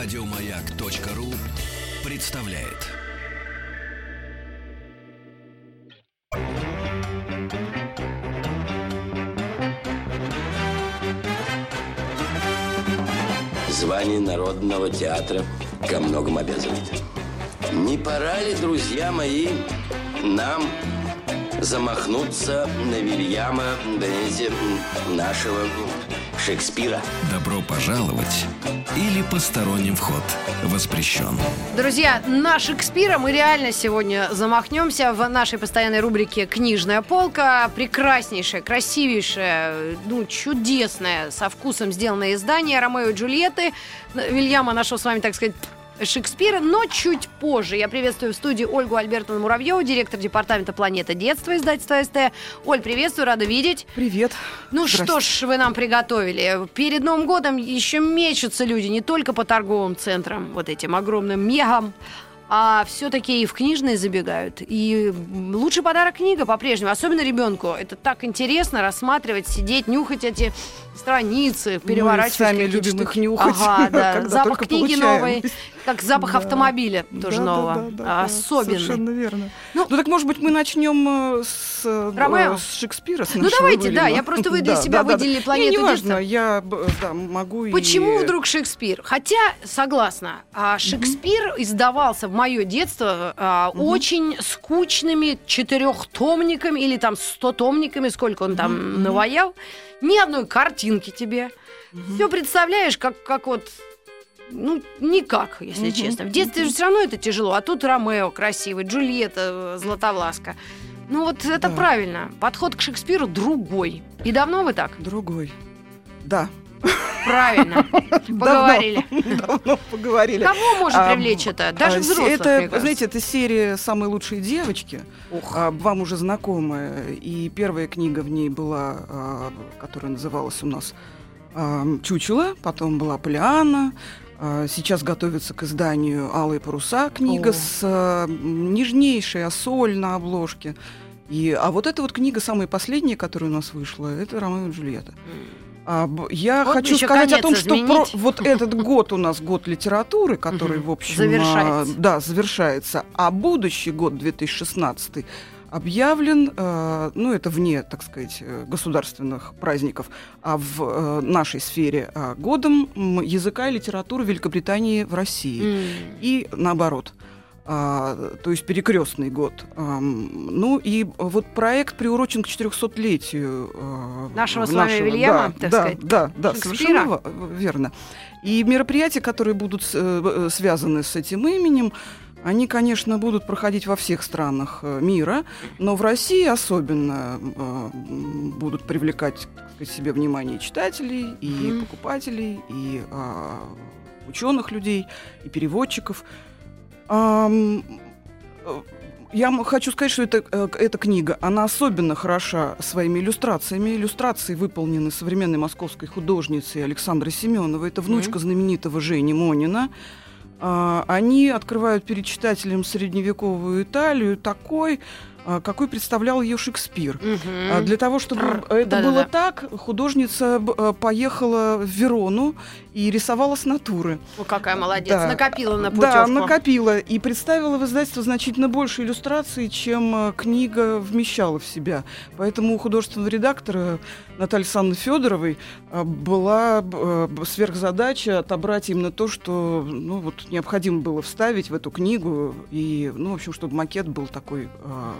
Радиомаяк.ру представляет. Звание Народного театра ко многому обязывает. Не пора ли, друзья мои, нам замахнуться на Вильяма, знаете, нашего Шекспира? Добро пожаловать или посторонним вход воспрещен. Друзья, на Шекспира мы реально сегодня замахнемся в нашей постоянной рубрике «Книжная полка». Прекраснейшее, красивейшее, ну, чудесное, со вкусом сделанное издание «Ромео и Джульетты». Вильяма нашел с вами, так сказать, Шекспира, но чуть позже. Я приветствую в студии Ольгу Альбертовну Муравьеву, директор департамента «Планета детства» издательства СТ. Оль, приветствую, рада видеть. Привет. Ну что ж вы нам приготовили. Перед Новым годом еще мечутся люди не только по торговым центрам, вот этим огромным мегам, а все-таки и в книжные забегают. И лучший подарок книга по-прежнему, особенно ребенку. Это так интересно рассматривать, сидеть, нюхать эти страницы, переворачивать. Мы сами любим их нюхать, Ага, да. Запах книги получаем. новый, как запах Да. автомобиля тоже Да, да, нового. да, да, да, Особенный. Совершенно верно. Ну, Ну, так, может быть, мы начнем э, с, э, Ромео? э, с Шекспира, с Ну, давайте, да, Уильяма. я просто вы для себя выделили Не, «Планету неважно, детства». я б- да, могу и... Почему вдруг Шекспир? Хотя, согласна, а, Шекспир издавался в мое детство а, очень скучными четырехтомниками или там стотомниками, сколько он там наваял. Ни одной картинки тебе. Все представляешь, как, как вот ну, никак, если Мгм. честно. В детстве же все равно это тяжело. А тут Ромео красивый, Джульетта э, Златовласка. Ну вот это Да. правильно. Подход к Шекспиру другой. И давно вы так? Другой. Да, Правильно. Поговорили. давно поговорили. Кого может А, привлечь это? Даже А, взрослых, Это, знаете, это серия «Самые лучшие девочки». Ух. а, вам уже знакомая. И первая книга в ней была, а, которая называлась у нас а, «Чучело», потом была «Полианна», а, Сейчас готовится к изданию «Алые паруса» книга О. с м, нежнейшей осоль на обложке. И, а вот эта вот книга, самая последняя, которая у нас вышла, это «Ромео и Джульетта». А, я Вот хочу сказать о том, что про- вот этот год у нас год литературы, который, в общем, Завершается. а, да, завершается, а будущий год 2016 объявлен, э, ну это вне, так сказать, э, государственных праздников, а в э, нашей сфере а, годом языка и литературы Великобритании в России М. и наоборот. А, то есть перекрестный год. Ам, ну и вот проект приурочен к 400-летию э, Нашего с вами Вильяма, да, так да, сказать, Да, да, совершенно верно. И мероприятия, которые будут связаны с этим именем, они, конечно, будут проходить во всех странах э, мира, но в России особенно э, будут привлекать сказать, себе внимание читателей, и Мгм. покупателей, и ученых людей, и переводчиков. Ам, э, Я хочу сказать, что это, э, к- эта книга, она особенно хороша своими иллюстрациями. Иллюстрации выполнены современной московской художницей Александрой Семеновой. Это внучка знаменитого Жени Монина. А, Они открывают перед читателем средневековую Италию такой, какой представлял ее Шекспир. А Для того, чтобы Р- это да-да-да. было так, художница э, поехала в Верону и рисовала с натуры. О, какая молодец. Да. Накопила на Да, путевку. накопила и представила в издательство значительно больше иллюстраций, чем э, книга вмещала в себя. Поэтому у художественного редактора Натальи Александровны Федоровой э, была э, сверхзадача отобрать именно то, что ну, вот, необходимо было вставить в эту книгу. И, ну, в общем, чтобы макет был такой э,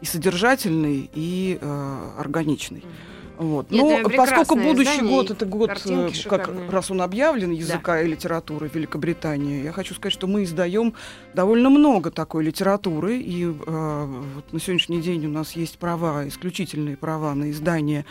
и содержательный, и э, органичный. Вот. Нет, Но поскольку будущий издание, год это год, э, как шикарные. раз он объявлен языка и литературы Великобритании, я хочу сказать, что мы издаем довольно много такой литературы, и э, вот на сегодняшний день у нас есть права, исключительные права на издание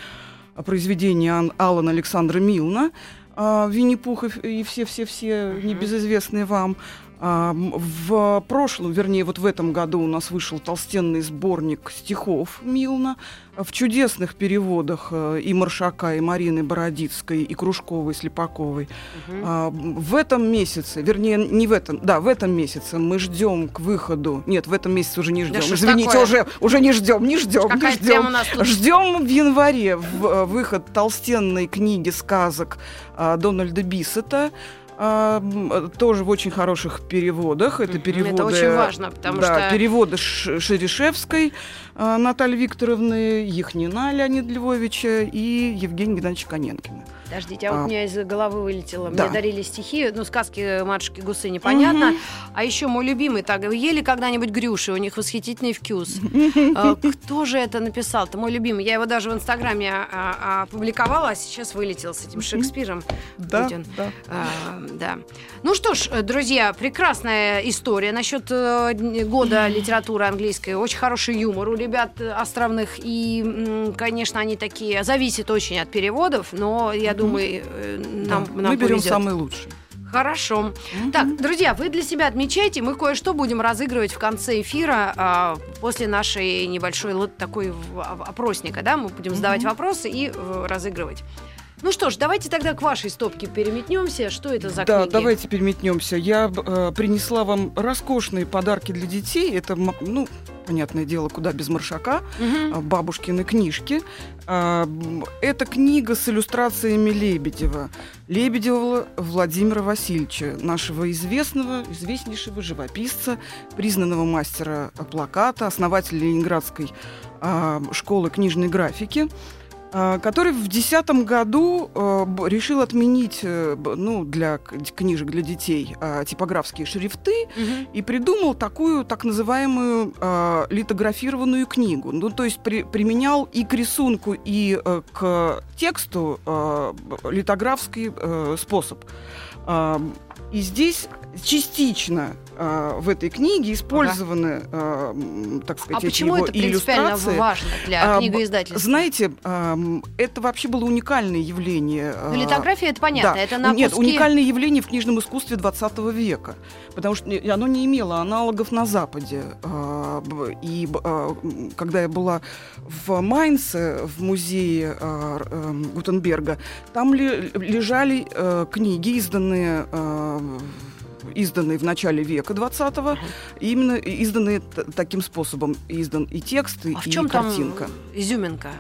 э, произведения Ан- Алана Александра Милна, э, Винни-Пух и- все-все-все Мгм. небезызвестные вам. А, В прошлом, вернее, вот в этом году у нас вышел толстенный сборник стихов Милна в чудесных переводах э, и Маршака, и Марины Бородицкой, и Кружковой, и Слепаковой. М, В этом месяце, вернее, не в этом, да, в этом месяце мы ждем к выходу. Нет, в этом месяце уже не ждем. ж Извините, такое? уже, уже не ждем, не ждем, не ждем. тут? Ждем в январе в- э, выход толстенной книги сказок а, Дональда Биссета а, м, тоже в очень хороших переводах. Это переводы... Это очень важно, потому да, что... переводы Шерешевской а, Натальи Викторовны, Яхнина Леонида Львовича и Евгения Геннадьевича Коненкина. Подождите, а вот А, у меня из головы вылетело. да. Мне дарили стихи, ну, сказки матушки Гусы, непонятно. А еще мой любимый, так, вы ели когда-нибудь грюши? У них восхитительный вкус. А, Кто же это написал? Это мой любимый. Я его даже в Инстаграме а, а, опубликовала, а сейчас вылетел с этим Шекспиром. Да, Путин. да. А, да. Ну что ж, друзья, прекрасная история насчет э, года литературы английской. Очень хороший юмор у ребят островных. И, конечно, они такие... Зависит очень от переводов, но я думаю, э, нам, Да, нам Мы берем повезет. самый лучший. Хорошо. Так, друзья, вы для себя отмечайте. Мы кое-что будем разыгрывать в конце эфира а, после нашей небольшой такой опросника. Да? Мы будем задавать вопросы и э, разыгрывать. Ну что ж, давайте тогда к вашей стопке переметнемся. Что это за да, книги? давайте переметнемся. Я э, принесла вам роскошные подарки для детей. Это, ну, понятное дело, куда без маршака. А, бабушкины книжки. А, Это книга с иллюстрациями Лебедева. Лебедева Владимира Васильевича, нашего известного, известнейшего живописца, признанного мастера плаката, основателя Ленинградской а, школы книжной графики который в 2010 году э, решил отменить э, ну, для книжек для детей а, типографские шрифты Мгм. и придумал такую так называемую э, литографированную книгу. Ну, то есть при- применял и к рисунку, и э, к тексту литографский способ. А, и здесь частично э, в этой книге использованы, э, м, так А сказать, эти почему его это принципиально иллюстрации. важно для А, книгоиздательства? Знаете, ам, это вообще было уникальное явление. Ну, а, литография, это понятно, да. это на Нет, куски- уникальное явление в книжном искусстве 20 века, потому что не- оно не имело аналогов на Западе. А, И а, когда я была в Майнце, в музее а, эм, Гутенберга, там ле- лежали э, книги, изданные а, изданные в начале века 20-го, именно изданные таким способом. Издан и текст, и, А в и чем там картинка. изюминка?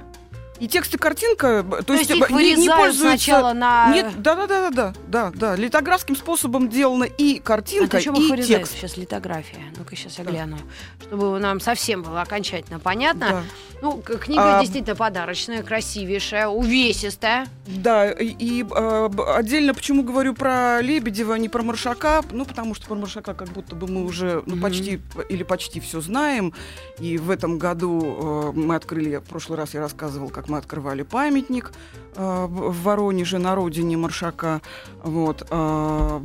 И текст и картинка, то, То есть есть, их не, не пользуются... сначала на... Нет, да, да, да, да, да, да. Литографским способом сделана и А картинка, их и текст. сейчас литография? Ну-ка, сейчас я Да. гляну. Чтобы нам совсем было окончательно понятно. Да. Ну, книга А, действительно подарочная, красивейшая, увесистая. Да, и, и, б- отдельно почему говорю про Лебедева, а не про Маршака, ну, потому что про Маршака как будто бы мы уже ну, Мгм. почти или почти все знаем. И в этом году э, мы открыли, в прошлый раз я рассказывал, как мы открывали памятник э, в Воронеже на родине Маршака. Вот. а,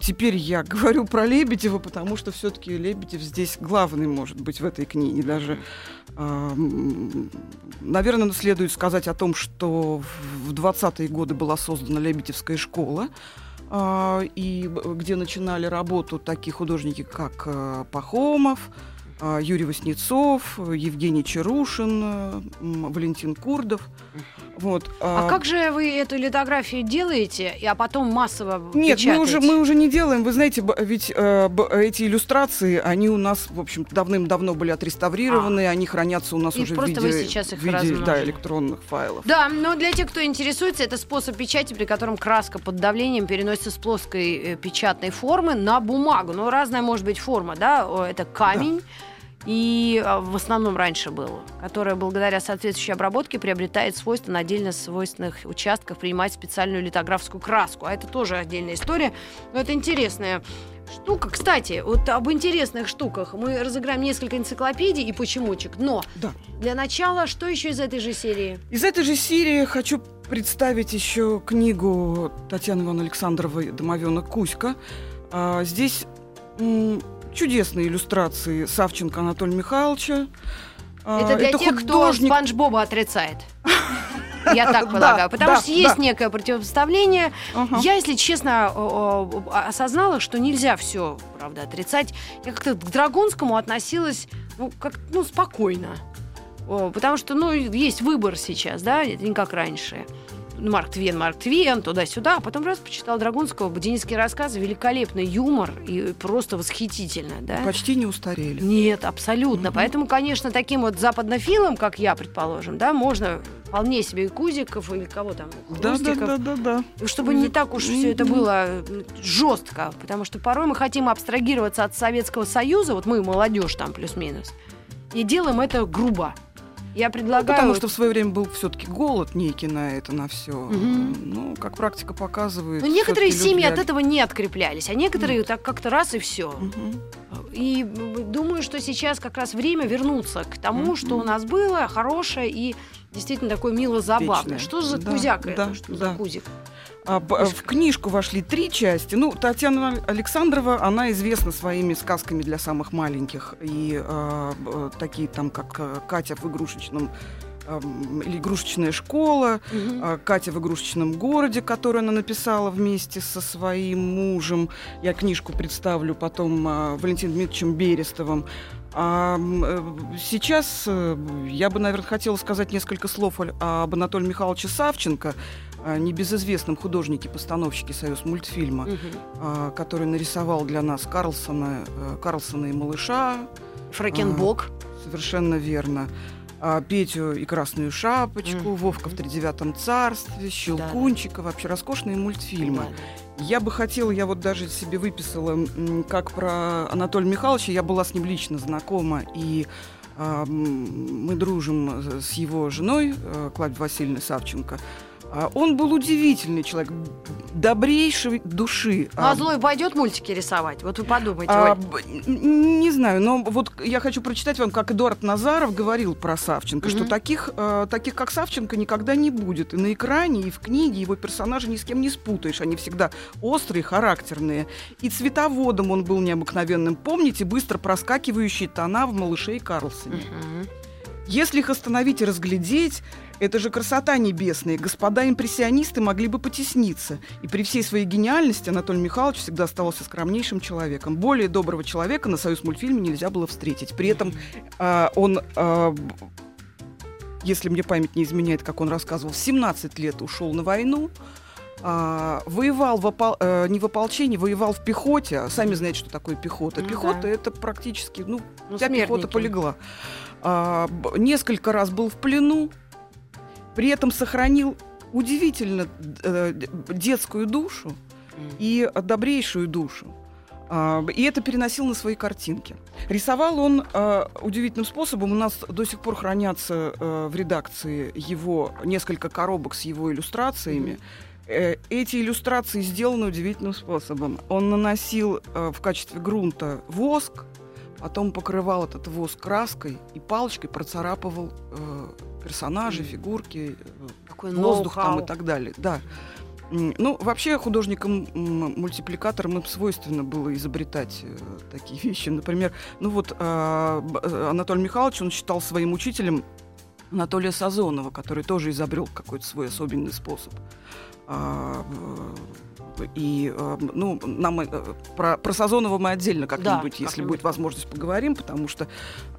теперь я говорю про Лебедева, потому что все-таки Лебедев здесь главный, может быть, в этой книге даже. Наверное, следует сказать о том, что в 20-е годы была создана Лебедевская школа, а, и где начинали работу такие художники, как э, Пахомов, Юрий Васнецов, Евгений Чарушин, Валентин Курдов. Вот. А, как же вы эту литографию делаете, а потом массово Нет, мы уже, печатаете? мы уже не делаем. Вы знаете, ведь э, эти иллюстрации, они у нас, в общем, давным-давно были отреставрированы, они хранятся у нас А. И уже просто в вы виде, сейчас их в виде, размножили. да, электронных файлов. Да, но для тех, кто интересуется, это способ печати, при котором краска под давлением переносится с плоской э, печатной формы на бумагу. Ну, разная может быть форма, да? Это камень. И а, в основном раньше был, которая благодаря соответствующей обработке приобретает свойства на отдельно свойственных участках принимать специальную литографскую краску. А это тоже отдельная история. Но это интересная штука. Кстати, вот об интересных штуках мы разыграем несколько энциклопедий и почемучек. Но Да. для начала, что еще из этой же серии? Из этой же серии хочу представить еще книгу Татьяны Ивановны Александровой «Домовенок Кузька». А, здесь чудесные иллюстрации Савченко Анатолия Михайловича. А, Это для тех, художник. кто Спанч Боба отрицает. Я так Да, полагаю. Потому да, что есть да. некое противопоставление. Я, если честно, осознала, что нельзя все, правда, отрицать. Я как-то к Драгунскому относилась, ну, как, ну, спокойно. Потому что, ну, есть выбор сейчас, да, это не как раньше. Марк Твен, Марк Твен, туда-сюда. А потом раз почитал Драгунского, бодинские рассказы, великолепный юмор и просто восхитительно, да. Почти не устарели. Нет, абсолютно. Мгм. Поэтому, конечно, таким вот западнофилам, как я, предположим, да, можно вполне себе и Кузиков, или кого там, Да, да, да, да, да. Чтобы не так уж все это было жестко, потому что порой мы хотим абстрагироваться от Советского Союза, вот мы, молодежь там плюс-минус, и делаем это грубо. Я предлагаю... Ну, Потому что в свое время был все-таки голод некий на это, на все. Мгм. Ну, как практика показывает. Но Ну, некоторые семьи люди от этого не откреплялись, а некоторые так как-то раз и все. Мгм. И думаю, что сейчас как раз время вернуться к тому, Мгм. что у нас было хорошее и действительно такое мило-забавное. Что за Да, кузяк это? да, Что да. за кузик? А, в книжку вошли три части. Ну, Татьяна Александрова, она известна своими сказками для самых маленьких. И б- такие там, как а, Катя в игрушечном ам, или игрушечная школа, а, Катя в игрушечном городе, которую она написала вместе со своим мужем. Я книжку представлю потом а, Валентином Дмитриевичем Берестовым. А, э, сейчас э, я бы, наверное, хотела сказать несколько слов об Анатолии Михайловиче Савченко, а, небезызвестном художнике-постановщике Союз мультфильма, а, который нарисовал для нас Карлсона, э, Карлсона и малыша. Фрекенбок. Совершенно верно. А, Петю и Красную Шапочку, Мгм. Вовка в тридевятом царстве, Щелкунчика, вообще роскошные мультфильмы. Да. Я бы хотела, я вот даже себе выписала, как про Анатолия Михайловича, я была с ним лично знакома, и м, мы дружим с его женой, э, Клавдией Васильевной Савченко. А, Он был удивительный человек, добрейшей души. Ну, а А, злой пойдет мультики рисовать? Вот вы подумайте, а, Оль. не знаю, но вот я хочу прочитать вам, как Эдуард Назаров говорил про Савченко, что Мгм. таких, э, таких, как Савченко, никогда не будет. И на экране, и в книге его персонажи ни с кем не спутаешь. Они всегда острые, характерные. И цветоводом он был необыкновенным. Помните быстро проскакивающие тона в «Малыше и Карлсоне»? Мгм. Если их остановить и разглядеть, это же красота небесная. Господа импрессионисты могли бы потесниться. И при всей своей гениальности Анатолий Михайлович всегда оставался скромнейшим человеком. Более доброго человека на союз мультфильме нельзя было встретить. При этом а, он, а, б- если мне память не изменяет, как он рассказывал, в 17 лет ушел на войну. а, воевал в опол- э, не в ополчении, воевал в пехоте. А Сами знаете, что такое пехота. Ну пехота да. это практически, ну, Ну, Вся пехота смертники. полегла. А, несколько раз был в плену, при этом сохранил удивительно э, детскую душу и добрейшую душу. А, И это переносил на свои картинки. Рисовал он а, удивительным способом. У нас до сих пор хранятся э, в редакции его несколько коробок с его иллюстрациями. Э, Эти иллюстрации сделаны удивительным способом. Он наносил в качестве грунта воск, потом покрывал этот воск краской и палочкой процарапывал э, персонажей, Мгм. фигурки, э, Какой воздух там и так далее. Да. Ну, вообще художникам-мультипликаторам им свойственно было изобретать э, такие вещи. Например, ну вот Б- э, Анатолий Михайлович, он считал своим учителем Анатолия Сазонова, который тоже изобрел какой-то свой особенный способ. А, и, э, ну, нам э, про, про Сазонова мы отдельно как-нибудь, если как-нибудь. будет возможность, поговорим, потому что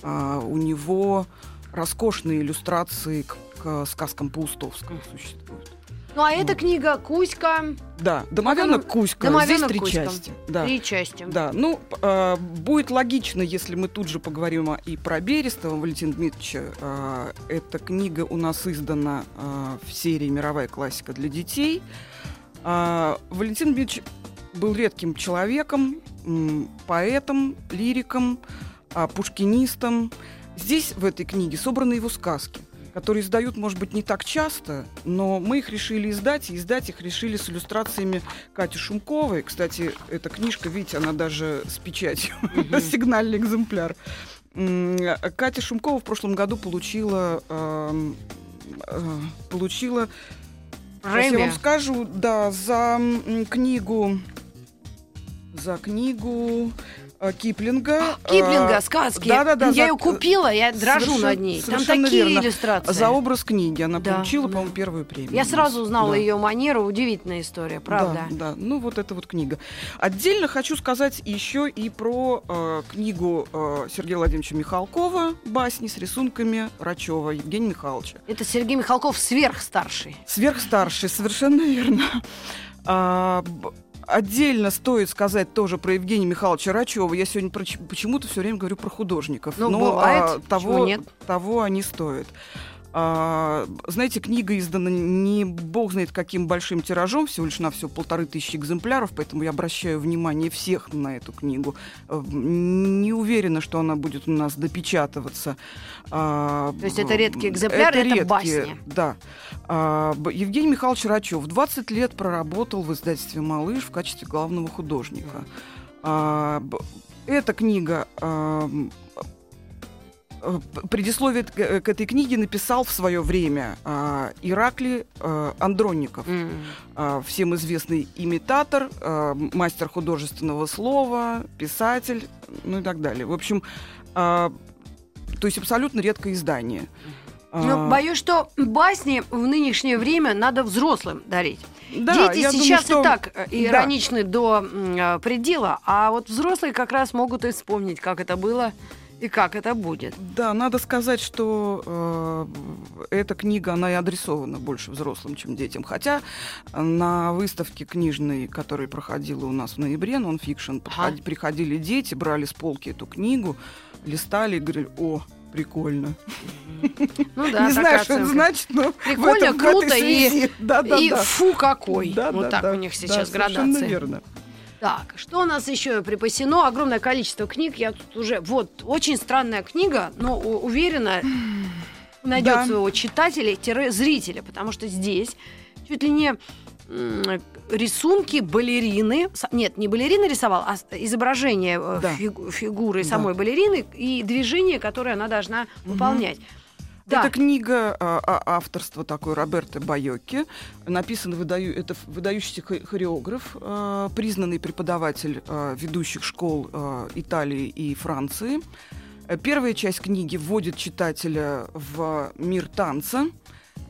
а, у него роскошные иллюстрации к, к сказкам Паустовского существуют. Ну, а эта книга «Кузька», Да, домовенок Кузька. «Домовенок Здесь три Кузька». части. Да. три части. Да, ну, э, будет логично, если мы тут же поговорим о- и про Берестова Валентина Дмитриевича. Э, эта книга у нас издана э, в серии «Мировая классика для детей». А, Валентин Дмитриевич был редким человеком, м, поэтом, лириком, а, пушкинистом. Здесь, в этой книге, собраны его сказки которые издают, может быть, не так часто, но мы их решили издать, и издать их решили с иллюстрациями Кати Шумковой. Кстати, эта книжка, видите, она даже с печатью, сигнальный экземпляр. Катя Шумкова в прошлом году получила, эм, э, получила, сейчас я вам скажу, да, за книгу, за книгу э, Киплинга. Киплинга, э, сказки. да-да-да, Я за- ее купила, я дрожу над ней. Там такие верно. иллюстрации. За образ книги она Да, получила, да. по-моему, первую премию. Я сразу узнала Да. ее манеру, удивительная история, правда. Да, да, ну вот эта вот книга. Отдельно хочу сказать еще и про э, книгу э, Сергея Владимировича Михалкова «Басни с рисунками Рачева» Евгения Михайловича. Это Сергей Михалков сверхстарший. Сверхстарший, совершенно верно. Отдельно стоит сказать тоже про Евгения Михайловича Рачева. Я сегодня проч- почему-то все время говорю про художников. Ну, но бывает, а, того, нет? того они стоят. А, знаете, книга издана не бог знает каким большим тиражом, всего лишь на все полторы тысячи экземпляров, поэтому я обращаю внимание всех на эту книгу. Э, Не уверена, что она будет у нас допечатываться. А, То есть это редкие экземпляры, это редкие, басни. Да. А, Евгений Михайлович Рачев 20 лет проработал в издательстве «Малыш» в качестве главного художника. Эта книга Предисловие к э, к этой книге написал в свое время а, Иракли а, Андронников, а, всем известный имитатор, а, мастер художественного слова, писатель, ну и так далее. В общем, то есть абсолютно редкое издание. А, боюсь, что басни в нынешнее время надо взрослым дарить. да, Дети я думаю, сейчас что- и так э, Да. ироничны до э, предела, а вот взрослые как раз могут и вспомнить, как это было и как это будет. Да, надо сказать, что э, эта книга, она и адресована больше взрослым, чем детям. Хотя на выставке книжной, которая проходила у нас в ноябре, нонфикшн, Ага. приходили дети, брали с полки эту книгу, листали и говорили, о, прикольно. Ну да, Не знаю, что это значит, но в Прикольно, в круто и-. Да, да, да. фу какой. Да, вот да, так да. у них Да, сейчас совершенно градация. верно. Так, что у нас еще припасено? Огромное количество книг. Я тут уже... Вот, очень странная книга, но уверена, найдет Да. своего читателя-зрителя, потому что здесь чуть ли не рисунки балерины. Нет, не балерина рисовал, а изображение э, Да. фигу- фигуры Да. самой балерины и движение, которое она должна выполнять. Да. Это книга а, а, авторства такой Роберто Байоки. Написан выдаю, это выдающийся хо- хореограф, а, признанный преподаватель а, ведущих школ а, Италии и Франции. Первая часть книги вводит читателя в мир танца,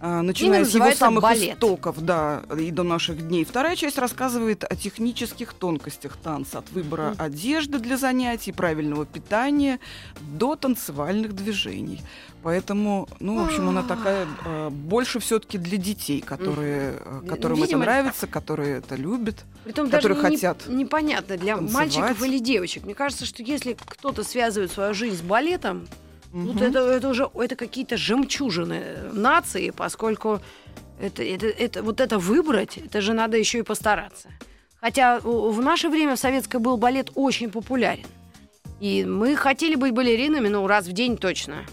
начиная с его самых балет. истоков, да, и до наших дней. Вторая часть рассказывает о технических тонкостях танца, от выбора Мгм. одежды для занятий, правильного питания до танцевальных движений. Поэтому, ну, в общем, она такая э, больше все-таки для детей, которые, Мгм. которым Видимо, это нравится, которые это любят. Притом которые даже не- хотят непонятно для танцевать. мальчиков или девочек. Мне кажется, что если кто-то связывает свою жизнь с балетом, Вот это, это уже это какие-то жемчужины э, нации, поскольку это, это, это, вот это выбрать, это же надо еще и постараться. Хотя в наше время в советское был балет очень популярен. И мы хотели быть балеринами, ну, раз в день точно.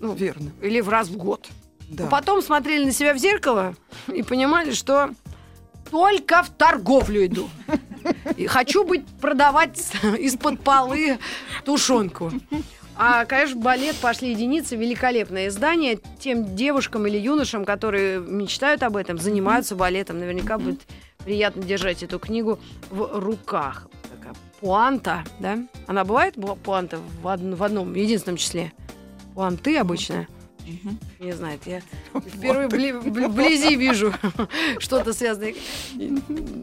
Ну, Верно. или в раз в год. Да. А Потом смотрели на себя в зеркало и понимали, что только в торговлю иду. И хочу быть продавать из-под полы тушенку. А, конечно, балет «Пошли единицы» – великолепное издание. Тем девушкам или юношам, которые мечтают об этом, занимаются балетом, наверняка будет приятно держать эту книгу в руках. Такая пуанта, да? Она бывает, пуанта, в, од- в одном, единственном числе? Пуанты обычно? Мгм. Не знаю, я впервые вбли- вбли- вблизи вижу что-то связанное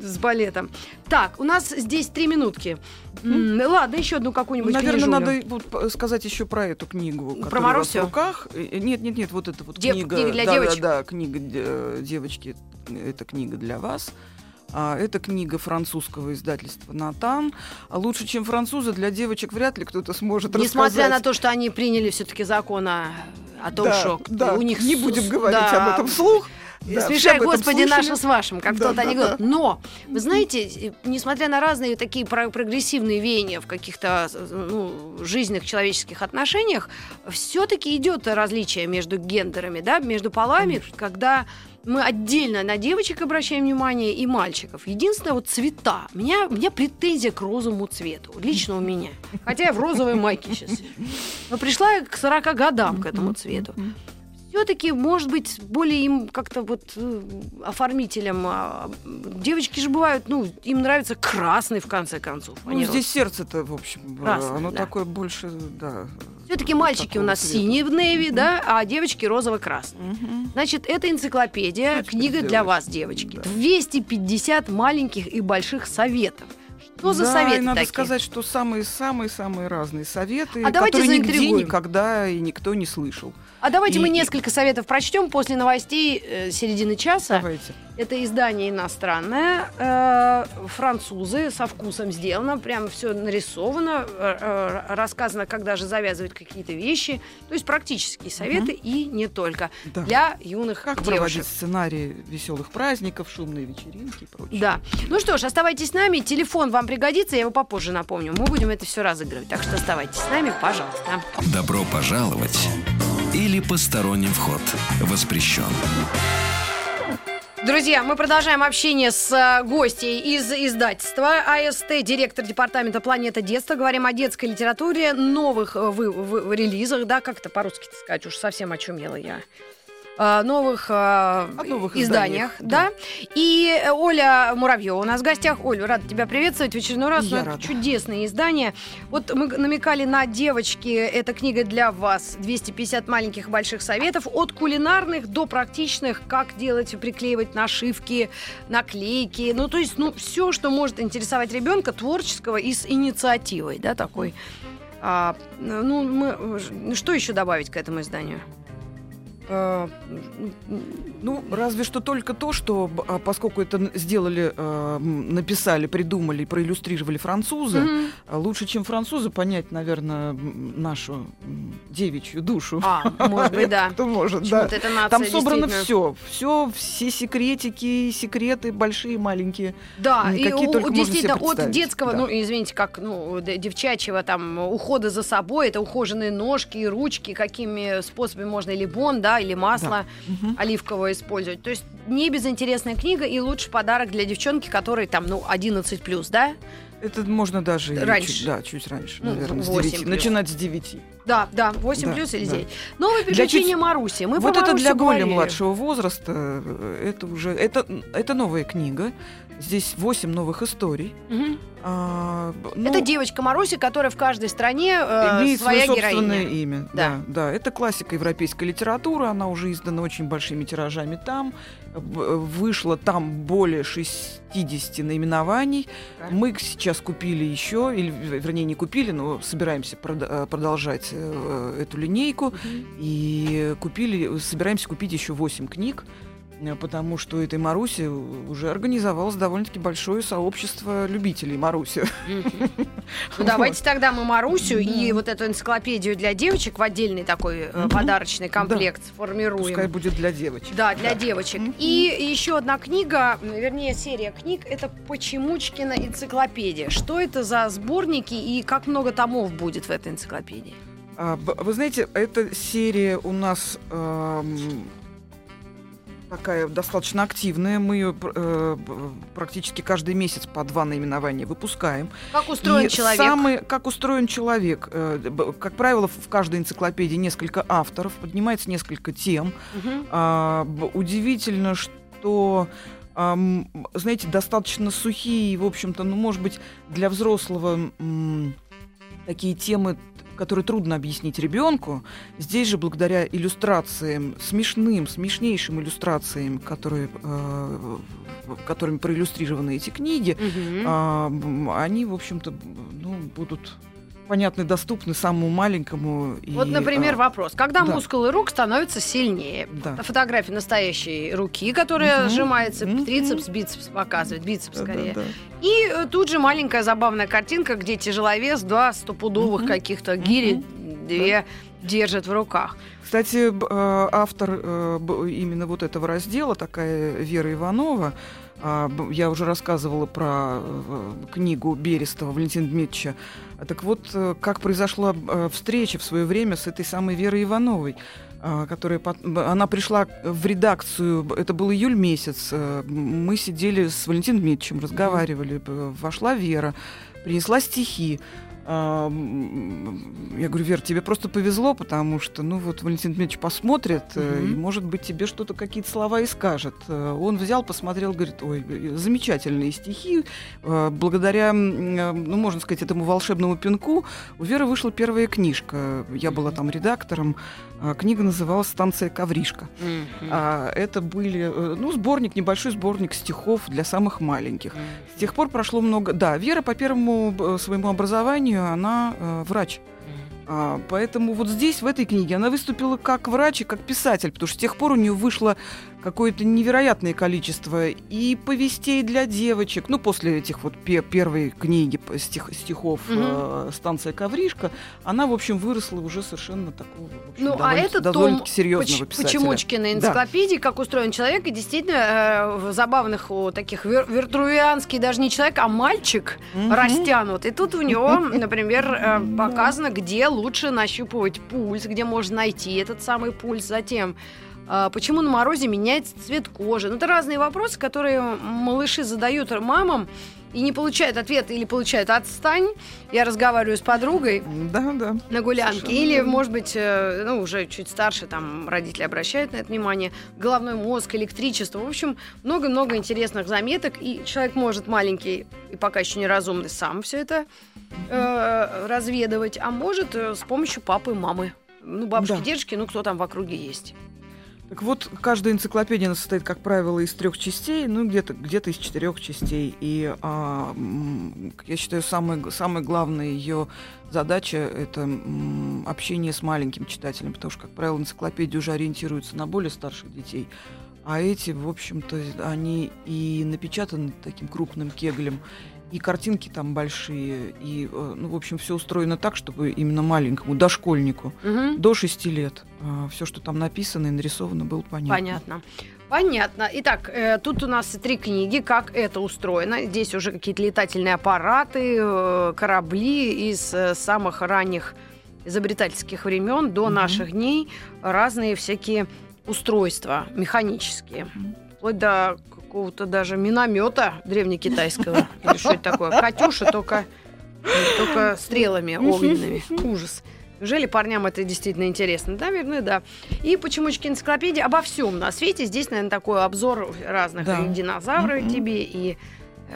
с балетом. Так, у нас здесь три минутки. Ладно, еще одну какую-нибудь Наверное, надо вот п- сказать еще про эту книгу, Про вас в руках. Э, Нет, нет, нет, вот эта вот Дев- книга. книга для да, девочек? Да, да, книга э, девочки. Это книга для вас. А, это книга французского издательства Натан. А лучше, чем французы, для девочек вряд ли кто-то сможет Несмотря на рассказать. то, что они приняли все-таки закон о, о том, да, что да, у них не будем говорить да, об этом вслух. Да, Смешай, Господи, наше с вашим, как Да, кто-то да, анекдот. да. Но, вы знаете, несмотря на разные такие про- прогрессивные веяния в каких-то ну, жизненных человеческих отношениях, все-таки идет различие между гендерами, да, между полами, когда мы отдельно на девочек обращаем внимание и мальчиков. Единственное, вот цвета. У меня, у меня претензия к розовому цвету. Лично у меня. Хотя я в розовой майке сейчас. Но пришла я к 40 годам к этому цвету все-таки, может быть, более им как-то вот э, оформителем. а, Девочки же бывают, ну, им нравится красный, в конце концов. Ну, здесь сердце-то, в общем, э, Красное, оно да. такое больше, да. Все-таки мальчики у нас цвета. синие в Неви, да, а девочки розово-красные. Значит, это энциклопедия, Что книга для вас, девочки. Да. 250 маленьких и больших советов. Ну, за да, советы и надо такие. сказать, что самые-самые-самые разные советы, А которые нигде никогда и никто не слышал. А давайте И- мы и- несколько советов прочтем после новостей э, середины часа. Давайте. Это издание иностранное, э, французы, со вкусом сделано, прям все нарисовано, э, э, рассказано, как даже завязывать какие-то вещи. То есть практические советы и не только Да. для юных Как девушек. проводить сценарии веселых праздников, шумные вечеринки и прочее. Да. Ну что ж, оставайтесь с нами. Телефон вам пригодится, я его попозже напомню. Мы будем это все разыгрывать. Так что оставайтесь с нами, пожалуйста. Добро пожаловать или посторонним вход воспрещен. Друзья, мы продолжаем общение с э, гостьей из издательства АСТ, директор департамента «Планета детства». Говорим о детской литературе, новых э, вы- вы- релизах, да, как это по-русски сказать, уж совсем очумела я. Э, новых, э, новых изданиях, изданиях, да. И э, Оля Муравьева у нас в гостях. Оля, рада тебя приветствовать в очередной раз. Я рада. чудесное издание. Вот мы намекали на девочки. Эта книга для вас. 250 маленьких и больших советов. От кулинарных до практичных. Как делать приклеивать нашивки, наклейки. Ну, то есть, ну, все, что может интересовать ребенка творческого и с инициативой, да, такой. А, ну, мы, что еще добавить к этому изданию? Э, Ну, разве что только то, что а, поскольку это сделали, м, написали, придумали, проиллюстрировали французы, а лучше, чем французы, понять, наверное, нашу девичью душу. А, может быть, да. Кто может, да. Нация Там собрано все, все, все секретики, секреты большие, маленькие. Да, и у- действительно от детского, да. ну извините, как ну девчачьего там ухода за собой, это ухоженные ножки и ручки, какими способами можно или бон, да, или масло Мгм. оливковое использовать. То есть не безинтересная книга и лучший подарок для девчонки, которой там ну 11 плюс, да? Это можно даже Раньше. чуть, да, чуть раньше, Ну, наверное, с 8 9. плюс. Начинать с 9. Да, да, 8 Да, плюс или да. 9. Новые Для приключения чуть- Маруси. Мы вот это для более говорили. младшего возраста. э, Это уже это, это новая книга. Здесь 8 новых историй. Мгм. А, ну, это девочка Маруси, которая в каждой стране э, имеет своя свое собственное героиня. имя. Да. Да. да, Это классика европейской литературы. Она уже издана очень большими тиражами там. Б- Вышло там более 60 наименований. Так. Мы сейчас купили еще, или вернее не купили, но собираемся прода- э, продолжать э, эту линейку. И купили, собираемся купить еще 8 книг, э, потому что этой Маруси уже организовалось довольно-таки большое сообщество любителей Маруси. Ну, давайте тогда мы Марусю и вот эту энциклопедию для девочек в отдельный такой э, подарочный комплект сформируем. Пускай будет для девочек. Да, для девочек. И еще одна книга, вернее, серия книг, это Почемучкина энциклопедия. Что это за сборники и как много томов будет в этой энциклопедии? А, Вы знаете, эта серия у нас эм, такая достаточно активная. Мы ее э, практически каждый месяц по два наименования выпускаем. Как устроен И человек? самый- как устроен человек? Э, Как правило, в каждой энциклопедии несколько авторов, поднимается несколько тем. А, б- удивительно, что ам, знаете, достаточно сухие, в общем-то, ну, может быть, для взрослого такие темы, которые трудно объяснить ребенку. Здесь же, благодаря иллюстрациям, смешным, смешнейшим иллюстрациям, которые, э, которыми проиллюстрированы эти книги, а, м, они, в общем-то, ну, будут понятны, доступны самому маленькому. и, Вот, например, а, вопрос. Когда да. мускулы рук становятся сильнее? Да. Фотография настоящей руки, которая Мгм. сжимается, Мгм. трицепс, бицепс показывает, бицепс да, да, скорее. да. И э, тут же маленькая забавная картинка, где тяжеловес, два стопудовых Мгм. каких-то гири, две держит в руках. Кстати, э, автор э, именно вот этого раздела, такая Вера Иванова, а, я уже рассказывала про э, книгу Берестова Валентина Дмитриевича. Так вот, как произошла встреча в свое время с этой самой Верой Ивановой, а, которая она пришла в редакцию, это был июль месяц, мы сидели с Валентином Дмитриевичем, разговаривали, вошла Вера, принесла стихи, Я говорю, Вер, тебе просто повезло, потому что, ну вот, Валентин Дмитриевич посмотрит, Мгм. и, может быть, тебе что-то, какие-то слова и скажет. Э, Он взял, посмотрел, говорит, ой, замечательные стихи. Э, Благодаря, ну, можно сказать, этому волшебному пинку у Веры вышла первая книжка. Я была там редактором. А Книга называлась «Станция Ковришка». А, это были, э, ну, сборник, небольшой сборник стихов для самых маленьких. С тех пор прошло много... Да, Вера по первому э, своему образованию, она э, врач. А, поэтому вот здесь, в этой книге, она выступила как врач и как писатель, потому что с тех пор у нее вышло какое-то невероятное количество и повестей для девочек. Ну, после этих вот пе- первой книги стих- стихов Мгм. э, «Станция Ковришка», она, в общем, выросла уже совершенно такого, в общем, Ну, а довольно- это том довольно-таки серьезного Поч- писателя. Почемучкиной Да. энциклопедии, как устроен человек, и действительно э, в забавных о, таких вер- виртруианский даже не человек, а мальчик Мгм. растянут. И тут у него, например, э, показано, где лучше нащупывать пульс, где можно найти этот самый пульс. Затем Почему на морозе меняется цвет кожи? Ну, это разные вопросы, которые малыши задают мамам и не получают ответа или получают отстань. Я разговариваю с подругой, Да, да. на гулянке. Совершенно Или, верно. может быть, э, ну, уже чуть старше, там, родители обращают на это внимание. Головной мозг, электричество. В общем, много-много интересных заметок. И человек может маленький и пока еще неразумный сам все это э, разведывать, а может э, с помощью папы и мамы. Ну, бабушки, Да. дедушки, ну, кто там в округе есть. Так вот, каждая энциклопедия состоит, как правило, из трех частей, ну, где-то где из четырех частей. И а, я считаю, самая, самая главная ее задача это общение с маленьким читателем, потому что, как правило, энциклопедии уже ориентируются на более старших детей. А эти, в общем-то, они и напечатаны таким крупным кеглем, и картинки там большие, и, э, ну, в общем, все устроено так, чтобы именно маленькому, дошкольнику, Мгм. до 6 лет. все, что там написано и нарисовано, было понятно. Понятно. Понятно. Итак, э, тут у нас три книги, как это устроено. Здесь уже какие-то летательные аппараты, э, корабли из э, самых ранних изобретательских времен до Мгм. наших дней, разные всякие устройства механические. Мгм. Вплоть до какого-то даже миномета древнекитайского. Или что это такое? Катюша, только, только стрелами огненными. Ужас. Неужели парням это действительно интересно? Наверное, да. И почемучки энциклопедии обо всем на свете. Здесь, наверное, такой обзор разных Да. и динозавры Мгм. тебе, и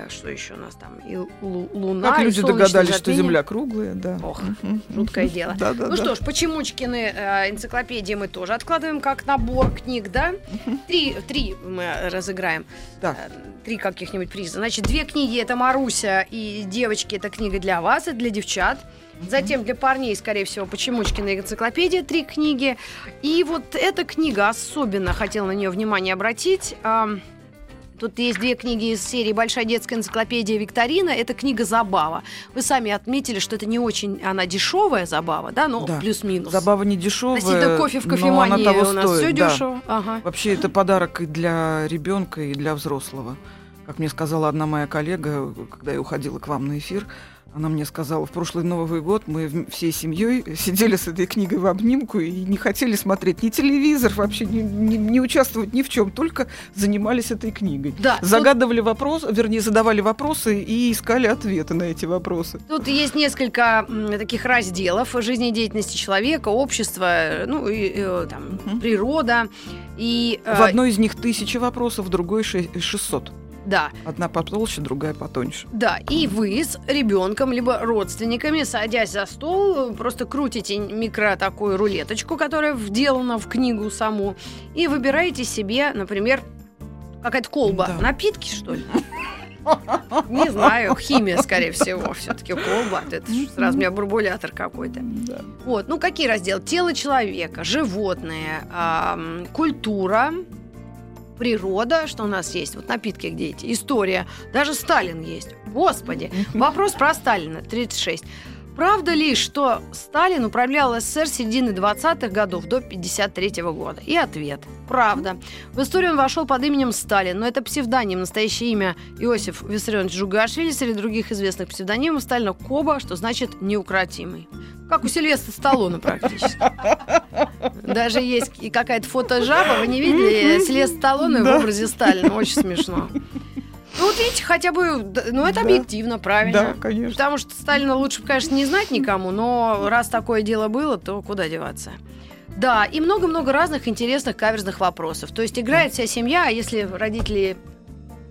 что еще у нас там? И лу- луна, Как люди догадались, что затмение. Земля круглая, да. Ох, жуткое дело. Да, да, Ну да. что ж, почемучкины э, энциклопедии мы тоже откладываем как набор книг, да? Три, три мы разыграем. Да. Э, Три каких-нибудь приза. Значит, две книги это Маруся и девочки это книга для вас и для девчат. Затем для парней, скорее всего, Почемучкина энциклопедия, три книги. И вот эта книга особенно хотела на нее внимание обратить. Тут есть две книги из серии «Большая детская энциклопедия Викторина». Это книга «Забава». Вы сами отметили, что это не очень она дешевая забава, да? Ну, Да. плюс-минус. Забава не дешевая, Относительно кофе в но она кофемании того у нас стоит, все да. дешево. Ага. Вообще это подарок и для ребенка, и для взрослого. Как мне сказала одна моя коллега, когда я уходила к вам на эфир, она мне сказала, в прошлый Новый год мы всей семьей сидели с этой книгой в обнимку и не хотели смотреть ни телевизор, вообще не, не- не участвовать ни в чем, только занимались этой книгой. Да, тут- Загадывали вопросы, вернее, задавали вопросы и искали ответы на эти вопросы. Тут есть несколько таких разделов жизнедеятельности человека, общества, э, ну и э, там Мгм. природа и э, В одной из них тысяча вопросов, в другой ше- 600. Да, Одна потолще, другая потоньше. да, и вы с ребенком либо родственниками, садясь за стол, просто крутите микро такую рулеточку, которая вделана в книгу саму, и выбираете себе, например, какая-то колба, Да. напитки что ли? Не знаю, химия, скорее всего, все-таки колба. Это сразу у меня бурбулятор какой-то. Да. Вот, ну какие разделы? Тело человека, животные, культура, природа, что у нас есть, вот напитки где эти, история, даже Сталин есть. Господи, вопрос про Сталина, 36. Правда ли, что Сталин управлял СССР с середины 20-х годов до 53 года? И ответ. Правда. В историю он вошел под именем Сталин, но это псевдоним. Настоящее имя Иосиф Виссарионович Жугашвили среди других известных псевдонимов Сталина Коба, что значит неукротимый. Как у Сильвестра Сталлоне практически. Даже есть и какая-то фотожаба, вы не видели Сильвестра Сталлоне в Да. образе Сталина, очень смешно. Ну вот видите, хотя бы, ну это Да. объективно, правильно. Да, конечно. Потому что Сталина лучше, конечно, не знать никому, но раз такое дело было, то куда деваться? Да, и много-много разных интересных каверзных вопросов. То есть играет вся семья, а если родители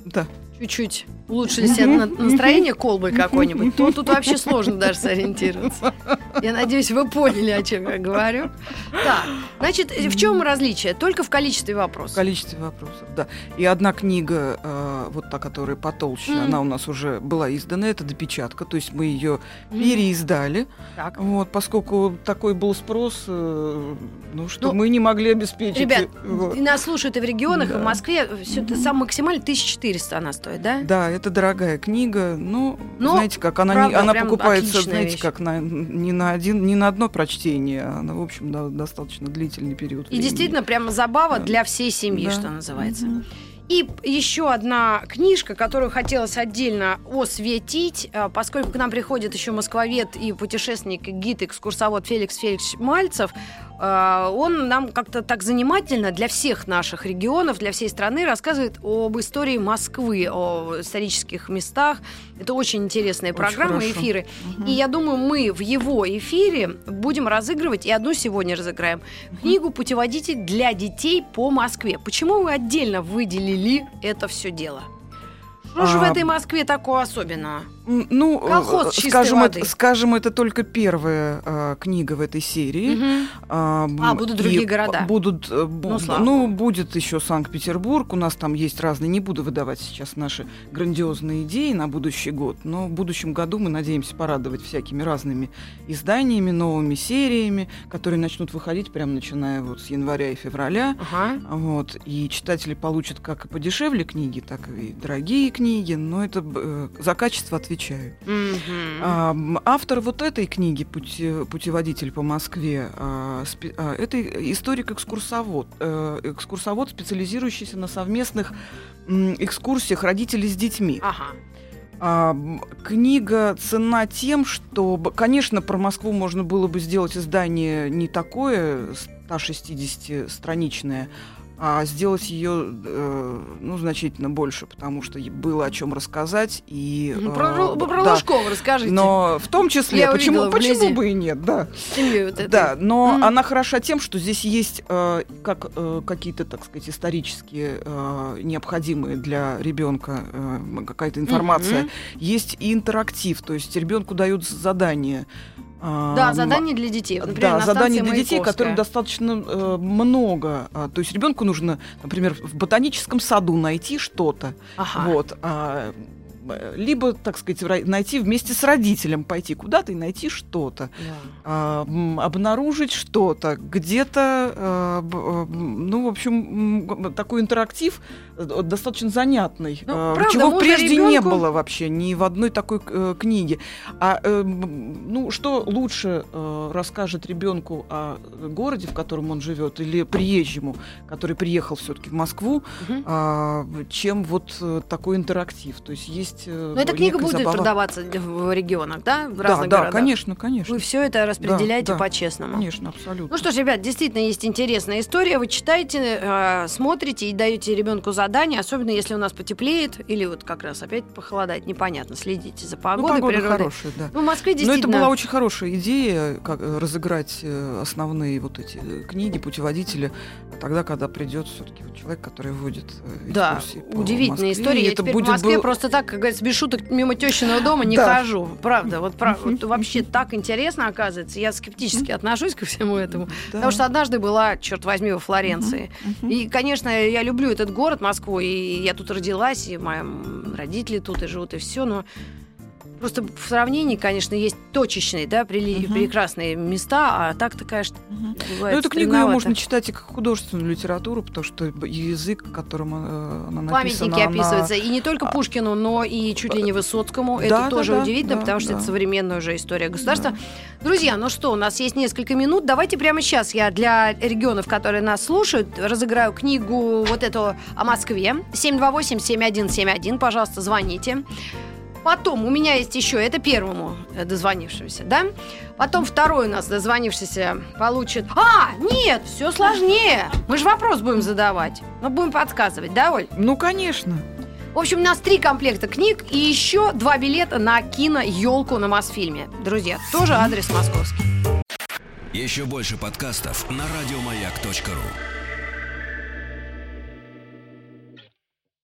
Да. чуть-чуть улучшили себе на- настроение колбой какой-нибудь, то тут вообще сложно даже сориентироваться. Я надеюсь, вы поняли, о чем я говорю. Так, значит, в чем различие? Только в количестве В вопросов. количестве вопросов, да. И одна книга, э, вот та, которая потолще, Мгм. она у нас уже была издана, это допечатка, то есть мы ее переиздали. Так. Вот, поскольку такой был спрос, э, ну что Ну, мы не могли обеспечить. Ребят, Вот. нас слушают и в регионах, и в Да. Москве. Все, сам максимально 1400 она стоит, да? Да, это дорогая книга, но, Но, знаете, как она, не- правда, она прям покупается, знаете, вещь. как на, не на один, не на одно прочтение, а на, в общем, на достаточно длительный период. И времени. действительно прямо забава Да. для всей семьи, Да. что называется. Мгм. И еще одна книжка, которую хотелось отдельно осветить, э, поскольку к нам приходит еще москвовед и путешественник, гид, экскурсовод Феликс Феликс Мальцев, он нам как-то так занимательно для всех наших регионов, для всей страны рассказывает об истории Москвы, о исторических местах. Это очень интересные Очень программы, хорошо. эфиры. Мгм. И я думаю, мы в его эфире будем разыгрывать, и одну сегодня разыграем, книгу «Путеводитель для детей по Москве». Почему вы отдельно выделили это все дело? Что же в А, этой Москве такого особенного? Ну, э, Колхоз э, скажем, воды. это, скажем, это только первая э, книга в этой серии. Мгм. А, А, будут другие города? Будут, э, Ну, слава ну, будет еще Санкт-Петербург. У нас там есть разные. Не буду выдавать сейчас наши грандиозные идеи на будущий год, но в будущем году мы надеемся порадовать всякими разными изданиями, новыми сериями, которые начнут выходить прямо начиная вот с января и февраля. Ага. Вот, и читатели получат как и подешевле книги, так и дорогие книги, но это э, за качество отвечаю. М, автор вот этой книги «Пути- «Путеводитель по Москве» а, а, это историк-экскурсовод, э, экскурсовод, специализирующийся на совместных экскурсиях родителей с детьми. Ага. А, книга цена тем, что, конечно, про Москву можно было бы сделать издание не такое 160-страничное, а сделать ее ну, значительно больше, потому что было о чем рассказать. И, Ну, э, Про, Ру- про да. Лужкова расскажите. Но в том числе, Я почему, почему бы и нет, да. Семью вот этой. Да, но Мгм. она хороша тем, что здесь есть э, как э, какие-то, так сказать, исторические э, необходимые для ребенка э, какая-то информация. Мгм. Есть и интерактив, то есть ребенку дают задание. А, Да, задания для детей. Например, да, задания для детей, которых достаточно э, много. А, то есть ребенку нужно, например, в ботаническом саду найти что-то. Ага. Вот. а, либо, так сказать, найти вместе с родителем, пойти куда-то и найти что-то. Да. а, обнаружить что-то, где-то, э, э, ну, в общем, такой интерактив э, достаточно занятный, Ну, э, правда, чего прежде не ребёнку- было вообще ни в одной такой э, книге. А э, ну, что лучше э, расскажет ребенку о городе, в котором он живет, или приезжему, который приехал все-таки в Москву, Мгм. а, чем вот э, такой интерактив. То есть есть. Э, Но эта книга будет забава. продаваться в регионах, да? В Да, разных да, городах? конечно, конечно. Вы все это распределяете да. по-честному. Конечно, абсолютно. Ну что ж, ребят, действительно есть интересная история. Вы читаете, э, смотрите и даете ребенку задание, особенно если у нас потеплеет или вот как раз опять похолодает, непонятно. Следите за Ну, погодой, погода природой. хорошая, да. Ну, в Москве Но действительно. это была очень хорошая идея, как э, разыграть основные вот эти книги, путеводители, тогда, когда придет все-таки человек, который вводит Да, экскурсии по удивительная история. И Я это теперь будет в Москве был- просто так, говорится, без шуток мимо тещиного дома не Да. хожу. Правда, вот, прав- вот вообще так интересно оказывается. Я скептически отношусь ко всему этому. Да. Потому что однажды была, черт возьми, во Флоренции. И, конечно, я люблю этот город, Москву, и я тут родилась, и мои родители тут и живут, и все, но просто в сравнении, конечно, есть точечные, да, Мгм. прекрасные места, а так-то, конечно, бывает Ну, эту книгу ее можно читать и как художественную литературу, потому что язык, которым э, она написана... Памятники она- описываются и не только а, Пушкину, но и чуть ли не Высоцкому. Да, это да, тоже да, удивительно, да, потому что да. это современная уже история государства. Да. Друзья, ну что, у нас есть несколько минут. Давайте прямо сейчас я для регионов, которые нас слушают, разыграю книгу вот эту о Москве. 728-7171, пожалуйста, звоните. Потом у меня есть еще, это первому э, дозвонившемуся, да? Потом второй у нас дозвонившийся получит... А, нет, все сложнее. Мы же вопрос будем задавать. Но будем подсказывать, да, Оль? Ну, конечно. В общем, у нас три комплекта книг и еще два билета на кино «Елку» на Мосфильме. Друзья, тоже адрес московский. Еще больше подкастов на радиомаяк.ру.